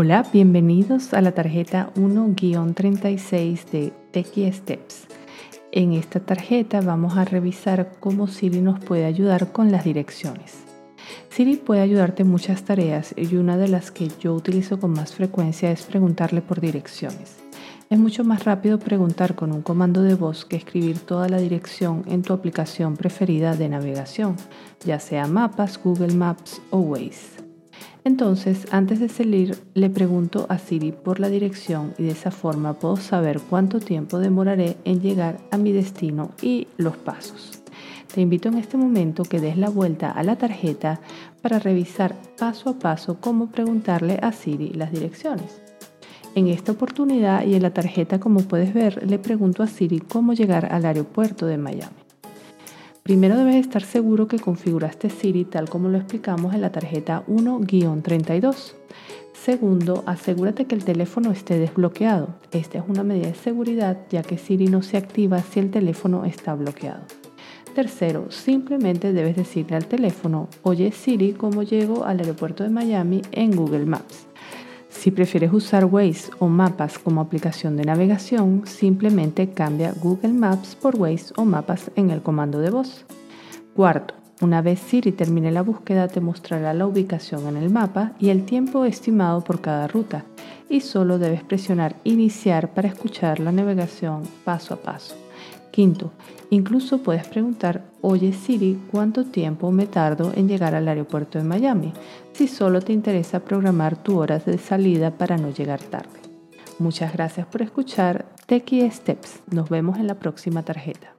Hola, bienvenidos a la tarjeta 1-36 de Techie Steps. En esta tarjeta vamos a revisar cómo Siri nos puede ayudar con las direcciones. Siri puede ayudarte en muchas tareas y una de las que yo utilizo con más frecuencia es preguntarle por direcciones. Es mucho más rápido preguntar con un comando de voz que escribir toda la dirección en tu aplicación preferida de navegación, ya sea Mapas, Google Maps o Waze. Entonces, antes de salir, le pregunto a Siri por la dirección y de esa forma puedo saber cuánto tiempo demoraré en llegar a mi destino y los pasos. Te invito en este momento que des la vuelta a la tarjeta para revisar paso a paso cómo preguntarle a Siri las direcciones. En esta oportunidad y en la tarjeta, como puedes ver, le pregunto a Siri cómo llegar al aeropuerto de Miami. Primero debes estar seguro que configuraste Siri tal como lo explicamos en la tarjeta 1-32. Segundo, asegúrate que el teléfono esté desbloqueado. Esta es una medida de seguridad ya que Siri no se activa si el teléfono está bloqueado. Tercero, simplemente debes decirle al teléfono, oye Siri, ¿cómo llego al aeropuerto de Miami en Google Maps? Si prefieres usar Waze o Mapas como aplicación de navegación, simplemente cambia Google Maps por Waze o Mapas en el comando de voz. Cuarto, una vez Siri termine la búsqueda te mostrará la ubicación en el mapa y el tiempo estimado por cada ruta y solo debes presionar iniciar para escuchar la navegación paso a paso. Quinto, incluso puedes preguntar, oye Siri, ¿cuánto tiempo me tardo en llegar al aeropuerto de Miami? Si solo te interesa programar tu hora de salida para no llegar tarde. Muchas gracias por escuchar Techie Steps. Nos vemos en la próxima tarjeta.